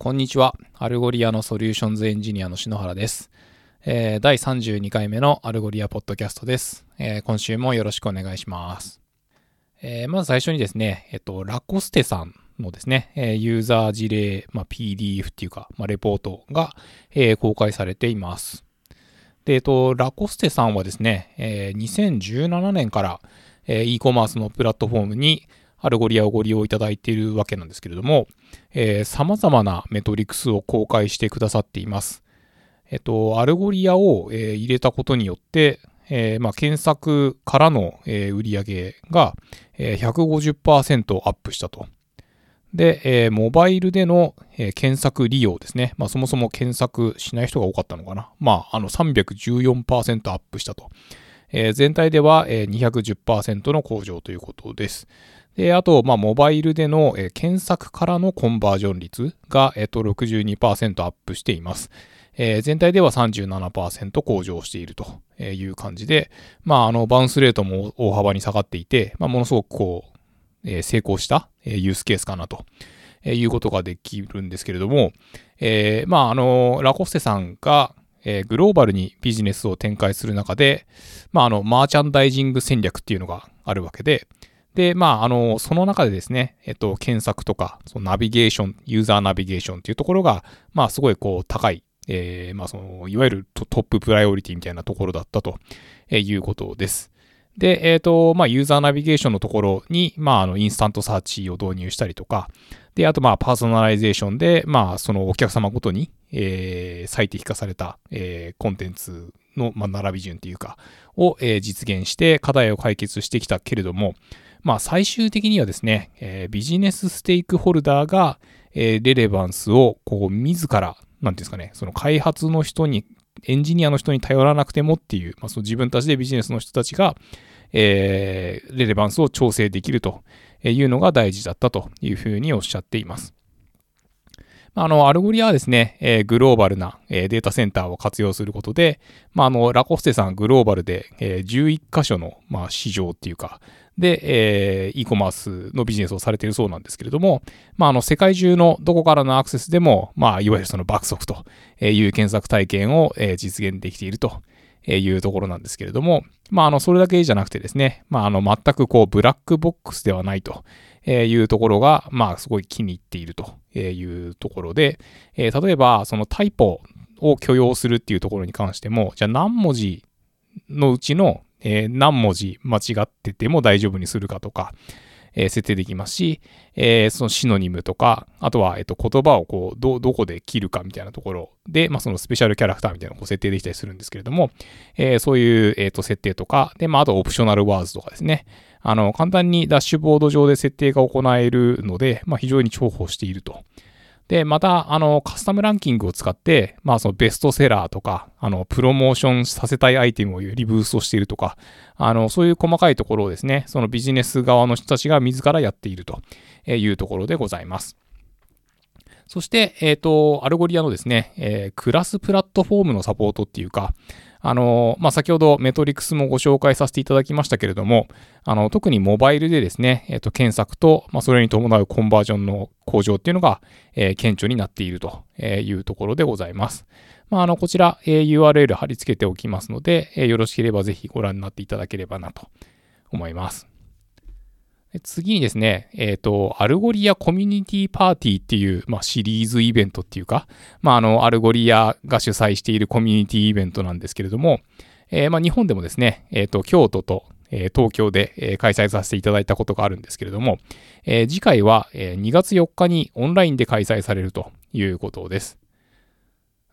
こんにちは。 Algolia のソリューションズエンジニアの篠原です。えー、第32回目の Algolia ポッドキャストです。えー、今週もよろしくお願いします。えー、まず最初にですね、えっと、ラコステさんのですね、えユーザー事例、まあ、PDF っていうか、まあ、レポートが、え公開されています。で、えっと、ラコステさんはですね、え2017年から、え e コマースのプラットフォームに、Algolia をご利用いただいているわけなんですけれども、えー、様々なメトリクスを公開してくださっています。えっと、 Algolia を、えー、入れたことによって、えーまあ、検索からの、えー、売上が、えー、150%アップしたと。で、えー、モバイルでの、えー、検索利用ですね。まあ、そもそも検索しない人が多かったのかな。まあ、あの314%アップしたと。えー、全体では、えー、210%の向上ということです。で、あと、まあ、モバイルでの、えー、検索からのコンバージョン率が、えっ、ー、と、62%アップしています。えー、全体では37%向上しているという感じで、まあ、あの、バウンスレートも大幅に下がっていて、まあ、ものすごくこう、え、成功した、え、ユースケースかなと。え、いうことができるんですけれども、え、まあ、あの、ラコステさんが、え、グローバルにビジネスを展開する中で、まあ、あの、マーチャンダイジング戦略っていうのがあるわけで、で、まあ、あの、その中でですね、えっと、検索とか、そのナビゲーション、ユーザーナビゲーションっていうところが、まあ、すごいこう、高い、えー、まあ、その、いわゆるトッププライオリティみたいなところだったということです。で、えっ、ー、と、まあ、ユーザーナビゲーションのところに、まあ、あの、インスタントサーチを導入したりとか、で、あと、まあ、パーソナライゼーションで、まあ、そのお客様ごとに、えー、最適化された、えー、コンテンツの、まあ、並び順っていうか、を、えー、実現して課題を解決してきたけれども、まあ、最終的にはですね、えー、ビジネスステークホルダーが、えー、 relevance を、こう、自ら、なんていうんですかね、その開発の人に、エンジニアの人に頼らなくてもっていう、まあ、その自分たちでビジネスの人たちが、えー、 relevance を調整できるというのが大事だったというふうにおっしゃっています。あの、 Algolia はですね、えー、グローバルな、えー、データセンターを活用することで、まあ、あの、ラコステさんグローバルで、えー、11箇所の、まあ、市場っていうか、で、えー、e コマースのビジネスをされているそうなんですけれども、まあ、あの、世界中のどこからのアクセスでも、まあ、いわゆるその爆速という検索体験を、え、実現できているというところなんですけれども、まあ、あの、それだけじゃなくてですね、まあ、あの、全くこう、ブラックボックスではないというところが、まあ、すごい気に入っているというところで、えー、例えば、そのタイポを許容するっていうところに関しても、じゃあ何文字のうちの、えー、何文字間違ってても大丈夫にするかとか、え設定できますし、えそのシノニムとか、あとは、えっと、言葉をこう、ど、どこで切るかみたいなところで、まあ、そのスペシャルキャラクターみたいなのを設定できたりするんですけれども、えそういう、えっと、設定とか、で、まあ、あとオプショナルワーズとかですね。あの、簡単にダッシュボード上で設定が行えるので、まあ、非常に重宝していると。で、また、あの、カスタムランキングを使って、まあ、そのベストセラーとか、あの、プロモーションさせたいアイテムをよりブーストしているとか、あの、そういう細かいところをですね、そのビジネス側の人たちが自らやっているというところでございます。そして、えっ、ー、と、 Algolia のですね、えー、クラスプラットフォームのサポートっていうか、あの、まあ、先ほどメトリクスもご紹介させていただきましたけれども、あの、特にモバイルでですね、えっ、と、検索と、まあ、それに伴うコンバージョンの向上っていうのが、えー、顕著になっているというところでございます。まあ、あの、こちら、えー、URL 貼り付けておきますので、えー、よろしければぜひご覧になっていただければなと思います。次にですね、えっ、ー、と、 Algolia コミュニティパーティーっていう、まあ、シリーズイベントっていうか、まあ、あの、 Algolia が主催しているコミュニティイベントなんですけれども、えー、まあ、日本でもですね、えっ、ー、と、京都と、え、東京で、え、開催させていただいたことがあるんですけれども、え、次回は、え、2月4日にオンラインで開催されるということです。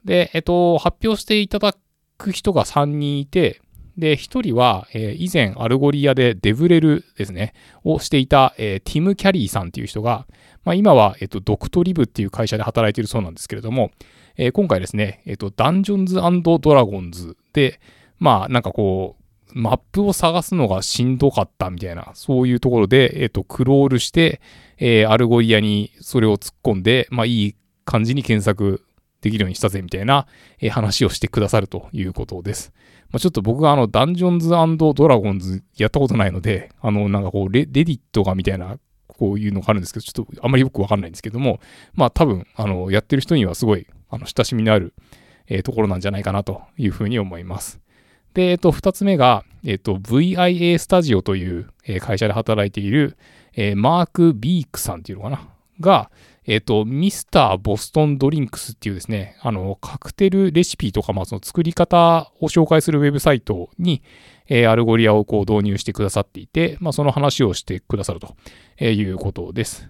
で、えっ、と、発表していただく人が3人いて、で、一人は、えー、以前 Algolia で DevRel ですね、をしていた、えー、 Tim Carry さんっていう人が、まあ、今は、えっ、と、 Doctolib っていう会社で働いているそうなんですけれども、えー、今回ですね、えっ、と、 Dungeons & Dragons で、まあ、なんかこう、マップを探すのがしんどかったみたいな、そういうところで、えっ、と、クロールして、え Algolia にそれを突っ込んで、まあ、いい感じに検索できるようにしたぜみたいな、え話をしてくださるということです。まあ、ちょっと僕があの、 Dungeons & Dragons やったことないので、あの、なんかこうレ、ディットがみたいなこういうのがあるんですけど、ちょっとあんまりよくわかんないんですけども、まあ多分、あの、やってる人にはすごい、あの、親しみのある、え、ところなんじゃないかなというふうに思います。で、えっと、二つ目が、えっと、VIA Studio という、え会社で働いている、え、マーク・ビークさんっていうのかな？が、えっ、と、 Mr. Boston Drinks っていうですね、あの、カクテルレシピとか、まあ、その作り方を紹介するウェブサイトに、えー、 Algolia をこう導入してくださっていて、まあ、その話をしてくださるということです。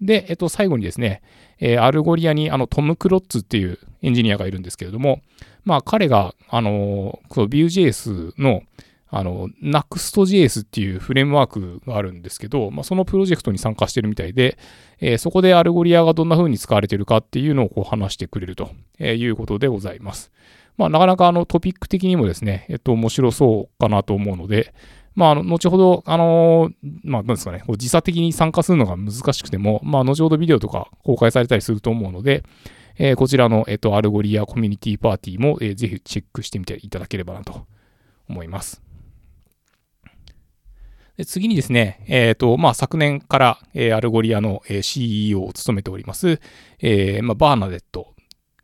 で、えっと、最後にですね、えー、 Algolia にあのトム・クロッツっていうエンジニアがいるんですけれども、まあ彼が、あの、この Vue.js の、あの、 Nuxt.js っていうフレームワークがあるんですけど、まあ、そのプロジェクトに参加してるみたいで、えー、そこで Algolia がどんな風に使われてるかっていうのをこう話してくれるということでございます。まあ、なかなかあのトピック的にもですね、えっと、面白そうかなと思うので、まあ、あの、後ほど、あのまあ、なんですかね、こう時差的に参加するのが難しくても、まあ、後ほどビデオとか公開されたりすると思うので、えー、こちらの、えっと、 Algolia コミュニティパーティーも、えー、ぜひチェックしてみていただければなと思います。次にですね、え、ー、と、まあ、昨年から、え、 Algolia の、え、CEO を務めております、え、まあ、バーナデット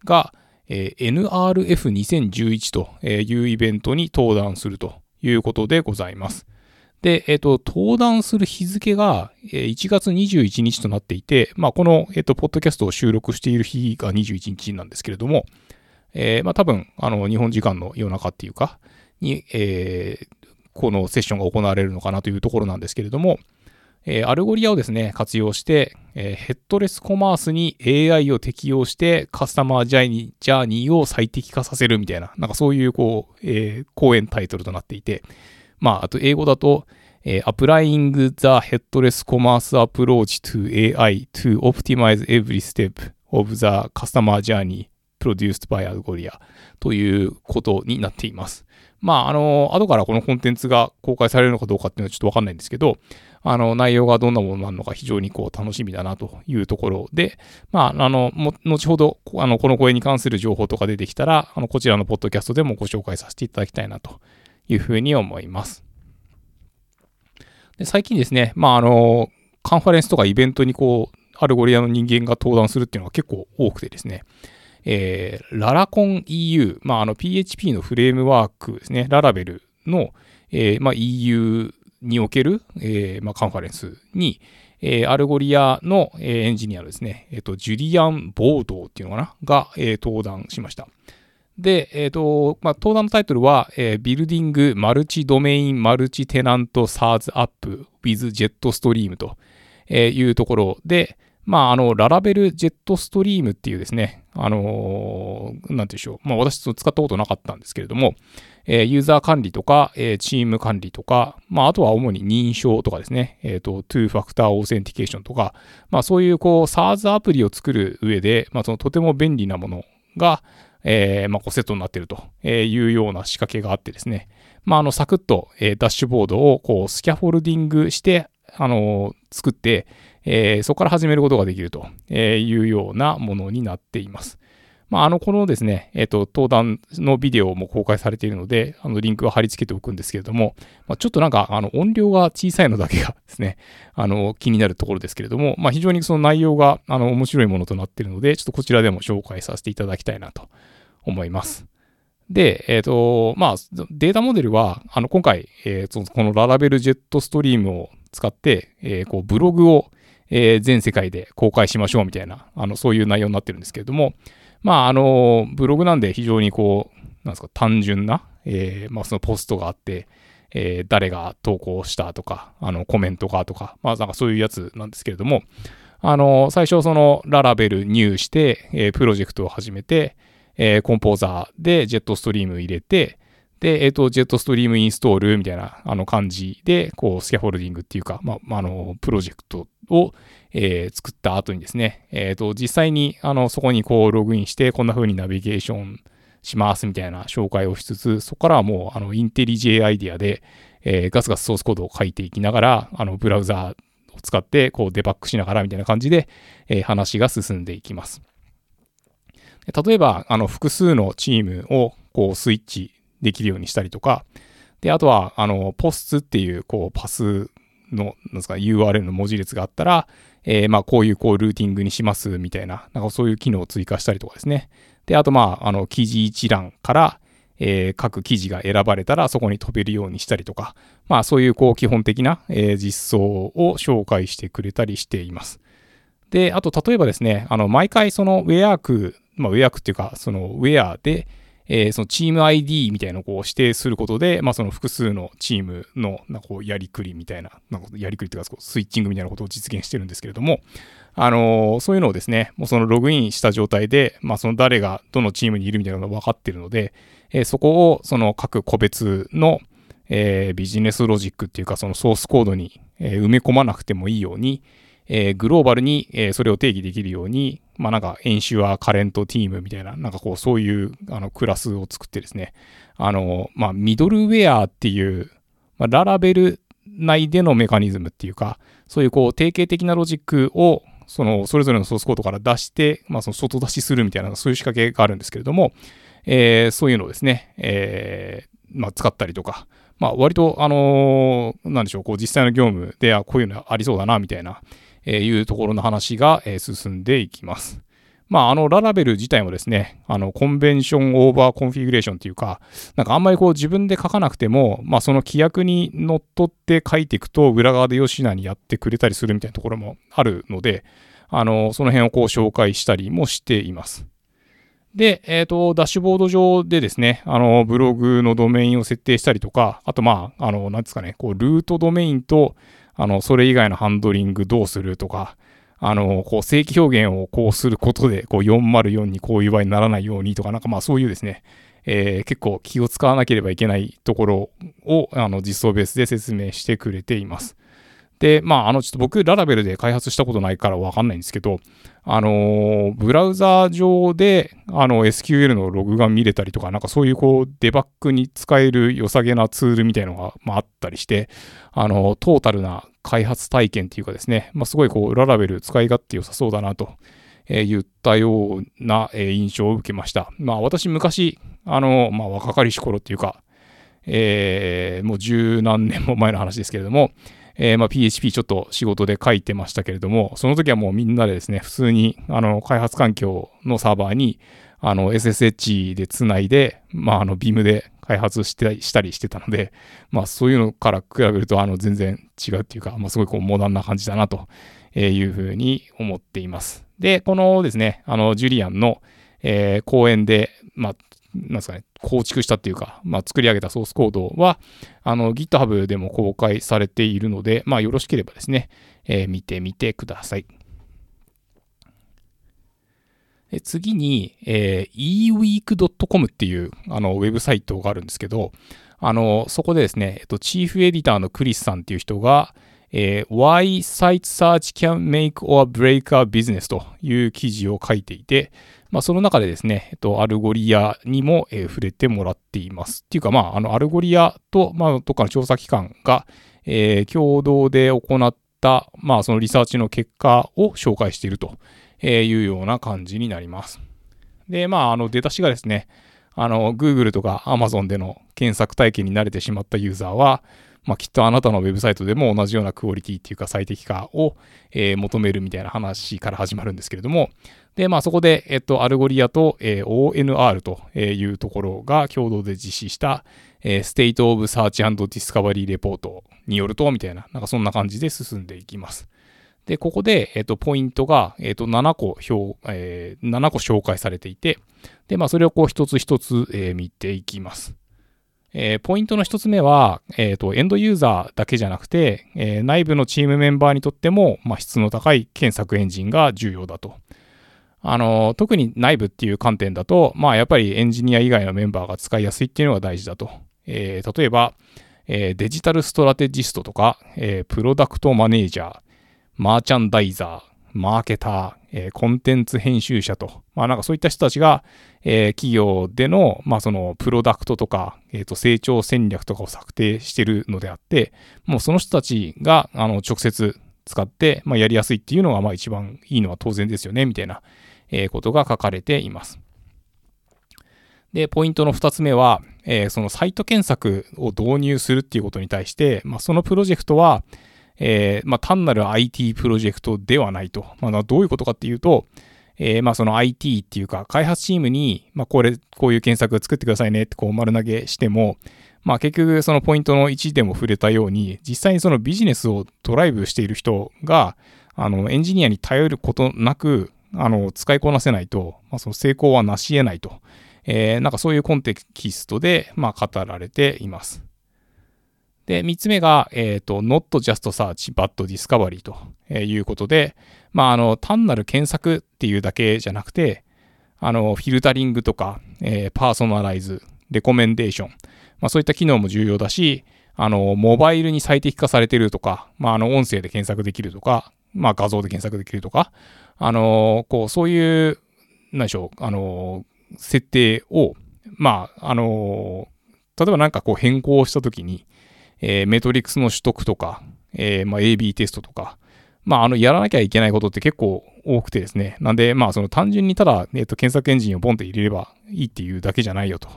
が、え、NRF2011 というイベントに登壇するということでございます。で、えっ、ー、と、登壇する日付が1月21日となっていて、まあ、この、えっ、ー、と、ポッドキャストを収録している日が21日なんですけれども、えー、まあ、多分、あの、日本時間の夜中っていうか、に、えー、このセッションが行われるのかなというところなんですけれども、えー、 Algolia をですね、活用して、えー、ヘッドレスコマースに AI を適用してカスタマージャーニーを最適化させるみたいな、なんかそういうこう、えー、講演タイトルとなっていて、まあ、あと英語だと、えー、Applying the Headless Commerce Approach to AI to Optimize Every Step of the Customer Journey Produced by Algoria ということになっています。まあ、あの、後からこのコンテンツが公開されるのかどうかっていうのはちょっとわかんないんですけど、あの、内容がどんなものなのか非常にこう楽しみだなというところで、まあ、あの、後ほど、あの、この声に関する情報とか出てきたら、あの、こちらのポッドキャストでもご紹介させていただきたいなというふうに思います。で最近ですね、まあ、あの、カンファレンスとかイベントにこう、 Algolia の人間が登壇するっていうのが結構多くてですね、えー、 Laracon EU、まあ、あの PHP のフレームワークですね、 Laravel の、えーまあ、EU における、えーまあ、カンファレンスに、えー、 Algolia の、えー、エンジニアですね、え、ー、と、ジュリアン・ボードっていうのかな？が、えー、登壇しました。で、え、ー、と、まあ、登壇のタイトルは、えー、 Building Multi Domain Multi Tenant SaaS App with Jetstream というところで、まあ、あの、 Laravel Jetstream っていうですね、あのー、なんて言うんでしょう。まあ、私使ったことなかったんですけれども、えー、ユーザー管理とか、えー、チーム管理とか、まあ、あとは主に認証とかですね、えっ、ー、と、2 factor authentication とか、まあ、そういう、こう、SARS アプリを作る上で、まあ、そのとても便利なものが、えー、まあ、こうセットになっているというような仕掛けがあってですね、まあ、あの、サクッと、えー、ダッシュボードを、こう、スキャフォルディングして、あの、作って、えー、そこから始めることができるというようなものになっています。まあ、あの、このですね、えっ、ー、と、登壇のビデオも公開されているので、あの、リンクは貼り付けておくんですけれども、まあ、ちょっとなんか、あの、音量が小さいのだけがですね、あの、気になるところですけれども、まあ、非常にその内容が、あの、面白いものとなっているので、ちょっとこちらでも紹介させていただきたいなと思います。で、えっ、ー、と、まあ、データモデルは、あの、今回、えー、このララベルジェットストリームを使って、えー、こう、ブログをえー、全世界で公開しましょうみたいな、あの、そういう内容になってるんですけれども、まあ、あの、ブログなんで非常にこう、なんですか、単純な、えー、まあ、そのポストがあって、えー、誰が投稿したとか、あの、コメントがとか、まあ、なんかそういうやつなんですけれども、あの、最初そのララベル入して、えー、プロジェクトを始めて、えー、コンポーザーでジェットストリーム入れて、で、えっ、ー、と、ジェットストリームインストールみたいな、あの感じで、こう、スキャフォルディングっていうか、まあ、あの、プロジェクトを、えー、作った後にですね、えっ、ー、と、実際に、あの、そこにこう、ログインして、こんな風にナビゲーションしますみたいな紹介をしつつ、そこからはもう、あの、インテリジェアイディアで、えー、ガスガスソースコードを書いていきながら、あの、ブラウザーを使って、こう、デバッグしながらみたいな感じで、えー、話が進んでいきます。例えば、あの、複数のチームを、こう、スイッチできるようにしたりとか、で、あとは、あの、ポスっていう、こう、パスの、なんですか、URL の文字列があったら、えー、まあ、こういうこうルーティングにしますみたいな、なんかそういう機能を追加したりとかですね。で、あとまあ、あの、記事一覧から、えー、各記事が選ばれたらそこに飛べるようにしたりとか、まあそういうこう基本的な、えー、実装を紹介してくれたりしています。で、あと例えばですね、あの、毎回そのウェア区、まあウェア区っていうか、そのウェアで、えー、そのチーム ID みたいなのをこう指定することで、まあその複数のチームのなんかこうやりくりみたいな、なんかやりくりっていうかスイッチングみたいなことを実現してるんですけれども、あのー、そういうのをですね、もうそのログインした状態で、まあその誰がどのチームにいるみたいなのが分かってるので、えー、そこをその各個別の、えー、ビジネスロジックっていうかそのソースコードに、え埋め込まなくてもいいように、えグローバルに、えそれを定義できるように、まあなんか、演習はカレントティームみたいな、なんかこう、そういうあのクラスを作ってですね、あの、まあ、ミドルウェアっていう、まあ、ララベル内でのメカニズムっていうか、そういうこう、定型的なロジックを、その、それぞれのソースコードから出して、まあ、その外出しするみたいな、そういう仕掛けがあるんですけれども、えー、そういうのをですね、えー、まあ、使ったりとか、まあ、割と、あのー、なんでしょう、こう、実際の業務で、あ、こういうのありそうだな、みたいな、えいうところの話が、え進んでいきます。まあ、あの、 Laravel 自体もですね、あの、 convention over configuration っていうか、なんかあんまりこう自分で書かなくても、まあ、その規約にのっとって書いていくと、裏側でよしなにやってくれたりするみたいなところもあるので、あの、その辺をこう紹介したりもしています。で、えっ、ー、と、ダッシュボード上でですね、あの、ブログのドメインを設定したりとか、あとまあ、あの、なんですかね、こう、ルートドメインと、あの、それ以外のハンドリングどうするとか、あの、こう、正規表現をこうすることで、こう、404にこういう場合にならないようにとか、なんかまあそういうですね、えー、結構気を使わなければいけないところを、あの、実装ベースで説明してくれています。で、まあ、あの、ちょっと僕、ララベルで開発したことないからわかんないんですけど、あのー、ブラウザー上で、あの、SQL のログが見れたりとか、なんかそういうこう、デバッグに使える良さげなツールみたいのが、まあ、あったりして、あの、トータルな開発体験っていうかですね、まあ、すごいこう、ララベル使い勝手良さそうだなと、えー、言ったような、え、印象を受けました。まあ、私、昔、あの、まあ、若かりし頃っていうか、え、もう十何年も前の話ですけれども、えー、ま、PHP ちょっと仕事で書いてましたけれども、その時はもうみんなでですね、普通に、あの、開発環境のサーバーに、あの、SSH でつないで、まあ、あの、Beam で開発してしたりしてたので、まあ、そういうのから比べると、あの、全然違うっていうか、まあ、すごいこう、モダンな感じだなというふうに思っています。で、このですね、あの、ジュリアンの、えー、講演で、まあ、なんですかね、構築したっていうか、まあ、作り上げたソースコードは、あの、GitHub でも公開されているので、まあ、よろしければですね、えー、見てみてください。次に、えー、eweek.com っていうあのウェブサイトがあるんですけど、あのそこでですね、えっと、チーフエディターのクリスさんっていう人が、えー、Why Site Search Can Make or Break a Business という記事を書いていて、まあ、その中でですね、えっと、 Algolia にも、えー、触れてもらっています。っていうか、まあ、あの、 Algolia と、まあ、どっかの調査機関が、えー、共同で行った、まあ、そのリサーチの結果を紹介しているというような感じになります。で、まあ、あの、出だしがですね、あの、Google とか Amazon での検索体験に慣れてしまったユーザーは、まあ、きっとあなたのウェブサイトでも同じようなクオリティっていうか最適化を、えー、求めるみたいな話から始まるんですけれども、で、まあそこで、えっと、 Algolia と、えー、ONR というところが共同で実施した、えー、State of Search and Discovery Report によると、みたいな、なんかそんな感じで進んでいきます。で、ここで、えっと、ポイントが、えっと、7個表、えー、7個紹介されていて、で、まあそれをこう一つ一つ、えー、見ていきます。えー、ポイントの一つ目は、えーと、エンドユーザーだけじゃなくて、えー、内部のチームメンバーにとっても、まあ、質の高い検索エンジンが重要だと。あの特に内部っていう観点だと、まあ、やっぱりエンジニア以外のメンバーが使いやすいっていうのが大事だと。えー、例えば、えデジタルストラテジストとか、えプロダクトマネージャー、マーチャンダイザー、マーケター、え、コンテンツ編集者と、まあなんかそういった人たちが、えー、企業での、まあそのプロダクトとか、えっ、ー、と成長戦略とかを策定してるのであって、もうその人たちが、あの、直接使って、まあやりやすいっていうのが、まあ一番いいのは当然ですよね、みたいな、えことが書かれています。で、ポイントの2つ目は、えそのサイト検索を導入するっていうことに対して、まあそのプロジェクトは、えー、まあ、単なる IT プロジェクトではないと。まあ、どういうことかっていうと、えー、まあその IT っていうか開発チームに、まあこれ、こういう検索作ってくださいねってこう丸投げしても、まあ結局そのポイントの1でも触れたように、実際にそのビジネスをドライブしている人が、あの、エンジニアに頼ることなく、あの、使いこなせないと、まあその成功はなし得ないと。えー、なんかそういうコンテキストで、まあ語られています。で、3つ目が、えっ、ー、と、not just search, but discovery ということで、まあ、あの、単なる検索っていうだけじゃなくて、あの、フィルタリングとか、えー、パーソナライズ、レコメンデーション、まあ、そういった機能も重要だし、あの、モバイルに最適化されてるとか、まあ、あの、音声で検索できるとか、まあ、画像で検索できるとか、あの、こう、そういう、何でしょう、あの、設定を、まあ、あの、例えばなんかこう変更したときに、えー、メトリックスの取得とか、えー、まあ、AB テストとか、まあ、あの、やらなきゃいけないことって結構多くてですね。なんで、まあ、その単純にただ、えっ、と、検索エンジンをポンって入れればいいっていうだけじゃないよと。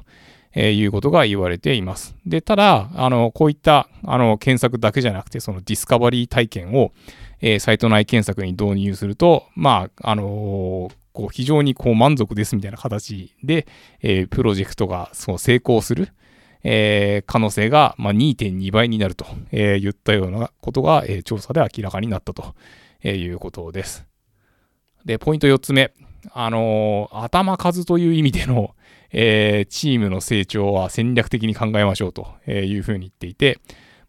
えー、いうことが言われています。で、ただ、あの、こういった、あの、検索だけじゃなくて、そのディスカバリー体験を、えー、サイト内検索に導入すると、まあ、あのー、こう、非常にこう、満足ですみたいな形で、えー、プロジェクトが、そう、成功する。え、可能性が、まあ、2.2倍になると、えー、言ったようなことが、え、調査で明らかになったと、えいうことです。で、ポイント4つ目。あの頭数という意味での、えチームの成長は戦略的に考えましょうというふうに言っていて、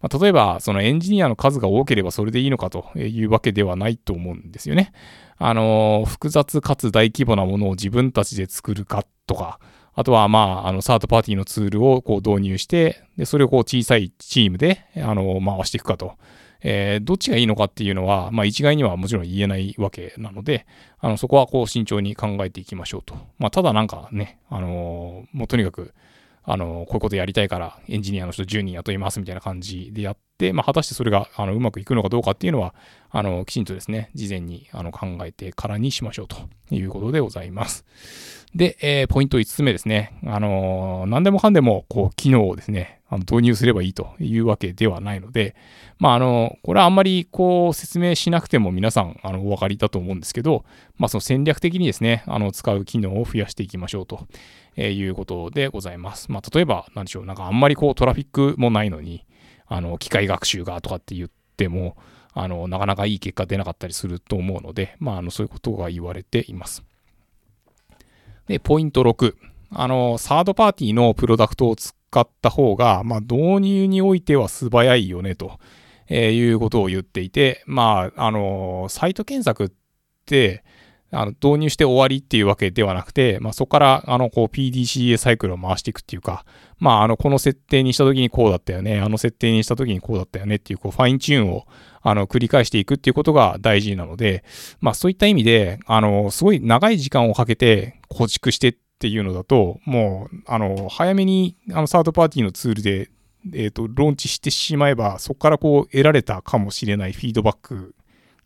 まあ、例えば、そのエンジニアの数が多ければそれでいいのかというわけではないと思うんですよね。あの複雑かつ大規模なものを自分たちで作るかとか、あとは、まあ、あの、サードパーティーのツールをこう導入して、で、それをこう小さいチームで、あの、回していくかと。えー、どっちがいいのかっていうのは、まあ、一概にはもちろん言えないわけなので、あの、そこはこう慎重に考えていきましょうと。まあ、ただなんかね、あのー、もうとにかく、あの、こういうことやりたいからエンジニアの人10人雇いますみたいな感じでやって、まあ、果たしてそれがあのうまくいくのかどうかっていうのは、あの、きちんとですね、事前にあの考えてからにしましょうということでございます。で、えー、ポイント5つ目ですね。あのー、何でもかんでも、こう、機能をですね、あの導入すればいいというわけではないので、まあ、あの、これはあんまり、こう、説明しなくても皆さん、あの、お分かりだと思うんですけど、まあ、その戦略的にですね、あの、使う機能を増やしていきましょうと、えいうことでございます。まあ、例えば、なんでしょう、なんかあんまりこう、トラフィックもないのに、あの、機械学習がとかって言っても、あの、なかなかいい結果出なかったりすると思うので、まあ、あの、そういうことが言われています。で、ポイント6。あの、サードパーティーのプロダクトを使った方が、まあ、導入においては素早いよね、と、えいうことを言っていて、まあ、あの、サイト検索って、あの導入して終わりっていうわけではなくて、まあ、そこからあのこう PDCA サイクルを回していくっていうか、まあ、あのこの設定にした時にこうだったよね、あの設定にした時にこうだったよねっていうこうファインチューンをあの繰り返していくっていうことが大事なので、まあ、そういった意味で、あのすごい長い時間をかけて構築してっていうのだと、もうあの早めにあのサードパーティーのツールでえーと、ローンチしてしまえば、そこからこう得られたかもしれないフィードバック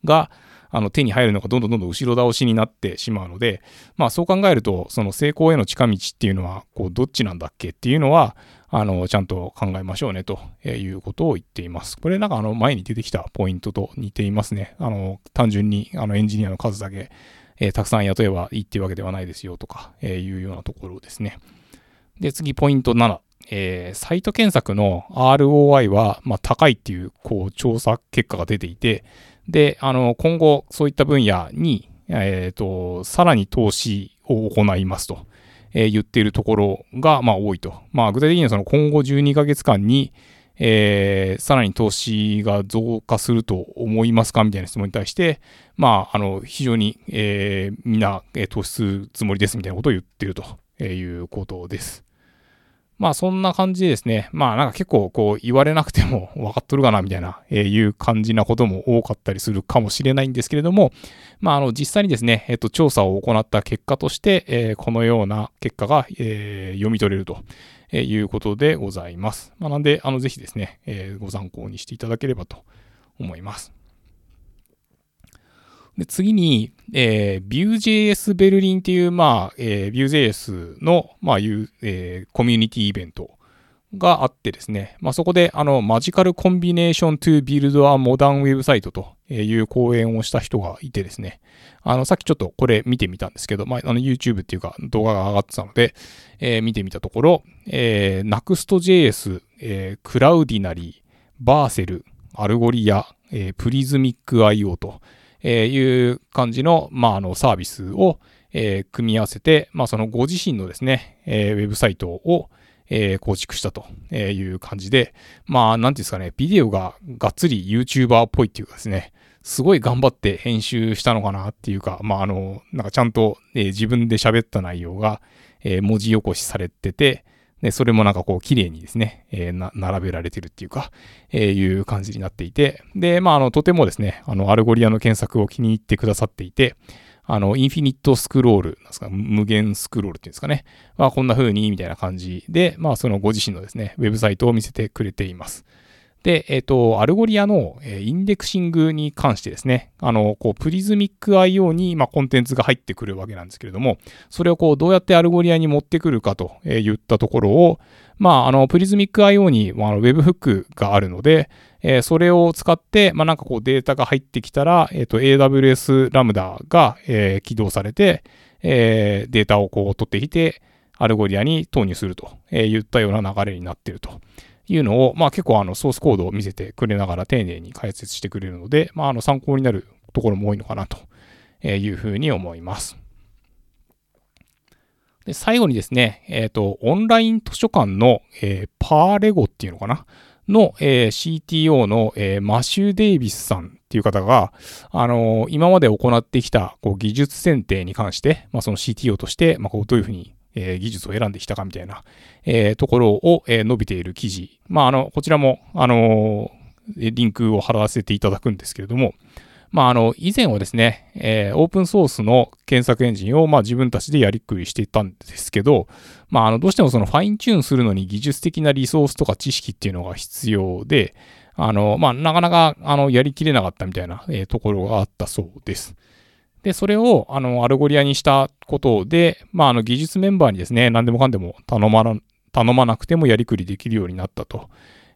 が、あの手に入るのがどんどんどんどん後ろ倒しになってしまうので、まあそう考えると、その成功への近道っていうのは、こう、どっちなんだっけっていうのは、あの、ちゃんと考えましょうねということを言っています。これなんかあの前に出てきたポイントと似ていますね。あの、単純にあのエンジニアの数だけ、えー、たくさん雇えばいいっていうわけではないですよとか、えー、いうようなところですね。で、次、ポイント7。えー、サイト検索の ROI は、まあ、高いっていう、こう、調査結果が出ていて、で、あの、今後、そういった分野に、えっ、ー、と、さらに投資を行いますと、えー、言っているところが、まあ、多いと。まあ、具体的にはその今後12ヶ月間に、えー、さらに投資が増加すると思いますかみたいな質問に対して、まあ、あの、非常に、えー、みんな、えー、投資するつもりですみたいなことを言っているということです。まあそんな感じでですね、まあなんか結構こう言われなくても分かっとるかなみたいな、えー、いう感じなことも多かったりするかもしれないんですけれども、まああの実際にですね、えっ、ー、と調査を行った結果として、えー、このような結果が、えー、読み取れるということでございます。まあなんで、あのぜひですね、えー、ご参考にしていただければと思います。で次に、えー、Vue.js ベルリンっていう、まあ、えー、Vue.js の、まあ、えー、コミュニティイベントがあってですね、まあ、そこであのマジカルコンビネーション to build a modern website という講演をした人がいてですね、あのさっきちょっとこれ見てみたんですけど、まあ、YouTube っていうか動画が上がってたので、えー、見てみたところ、えー、Next.js、えー、 Cloudinary、 Vercel、 Algolia、えー、 Prismic IO とえいう感じの,、まあ、あのサービスを、えー、組み合わせて、まあ、そのご自身のですね、えー、ウェブサイトを、えー、構築したという感じで、まあ、なんていうんですかね、ビデオががっつり YouTuber っぽいっていうかですね、すごい頑張って編集したのかなっていうか、まあ、あの、なんかちゃんと、えー、自分で喋った内容が、えー、文字起こしされてて、で、それもなんかこう綺麗にですね、えー、並べられてるっていうか、えー、いう感じになっていて、で、まあ、あの、とてもですね、あの、 Algolia の検索を気に入ってくださっていて、あの、 infinite scroll、なんですか、無限スクロールっていうんですかね。まあ、こんな風に、みたいな感じで、まあ、そのご自身のですね、ウェブサイトを見せてくれています。で、えっ、ー、と、 Algolia の、え indexing に関してですね、あの、こう、 Prismic IO に、まあ、コンテンツが入ってくるわけなんですけれども、それをこう、どうやって Algolia に持ってくるかと言ったところを、まあ、あの、 Prismic IO に、まあ、 webhook があるので、えー、それを使って、まあ、なんかこうデータが入ってきたら、えっ、ー、と、AWS ラムダが、えー、起動されて、えー、データをこう取ってきて、 Algolia に投入すると、えー、言ったような流れになっていると。いうのを、まあ結構あのソースコードを見せてくれながら丁寧に解説してくれるので、まああの参考になるところも多いのかなというふうに思います。で最後にですね、えっ、ー、と、オンライン図書館の、えー、パーレゴっていうのかな？の、えー、CTO の、えー、マシュー・デイビスさんっていう方が、あのー、今まで行ってきたこう技術選定に関して、まあ、その CTO として、まあ、こうどういうふうにえ、技術を選んできたかみたいな、え、ところを、えー、述べている記事。まあ、あの、こちらも、あのリンクを貼らせていただくんですけれども、まあ、あの、以前はですね、えー、オープンソースの検索エンジンを、まあ、自分たちでやりくりしていたんですけど、まあ、あの、どうしてもその fine-tune するのに技術的なリソースとか知識っていうのが必要で、あの、まあ、なかなか、あの、やりきれなかったみたいな、えー、ところがあったそうです。で、それを、あの、 Algolia にしたことで、まあ、あの、技術メンバーにですね、何でもかんでも頼まな、頼まなくてもやりくりできるようになったと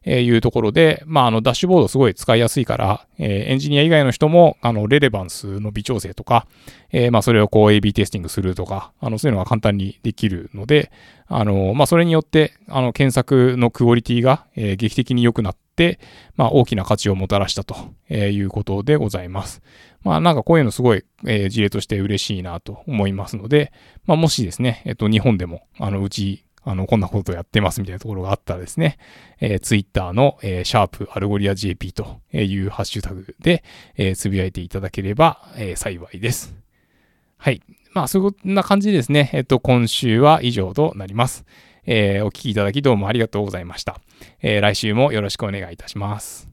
いうところで、まあ、あの、ダッシュボードすごい使いやすいから、えー、エンジニア以外の人も、あの、レレバンスの微調整とか、えー、まあ、それをこう AB テスティングするとか、あの、そういうのが簡単にできるので、あの、まあ、それによって、あの、検索のクオリティが、えー、劇的に良くなって、まあ、大きな価値をもたらしたということでございます。まあなんかこういうのすごい、えー、事例として嬉しいなと思いますので、まあもしですね、えっと日本でも、あのうち、あの、こんなことやってますみたいなところがあったらですね、えー、ツイッターの、えー、シャープ Algolia JP というハッシュタグで、えー、つぶやいていただければ、えー、幸いです。はい。まあ、そんな感じですね、えっと、今週は以上となります。えー、お聞きいただきどうもありがとうございました。えー、来週もよろしくお願いいたします。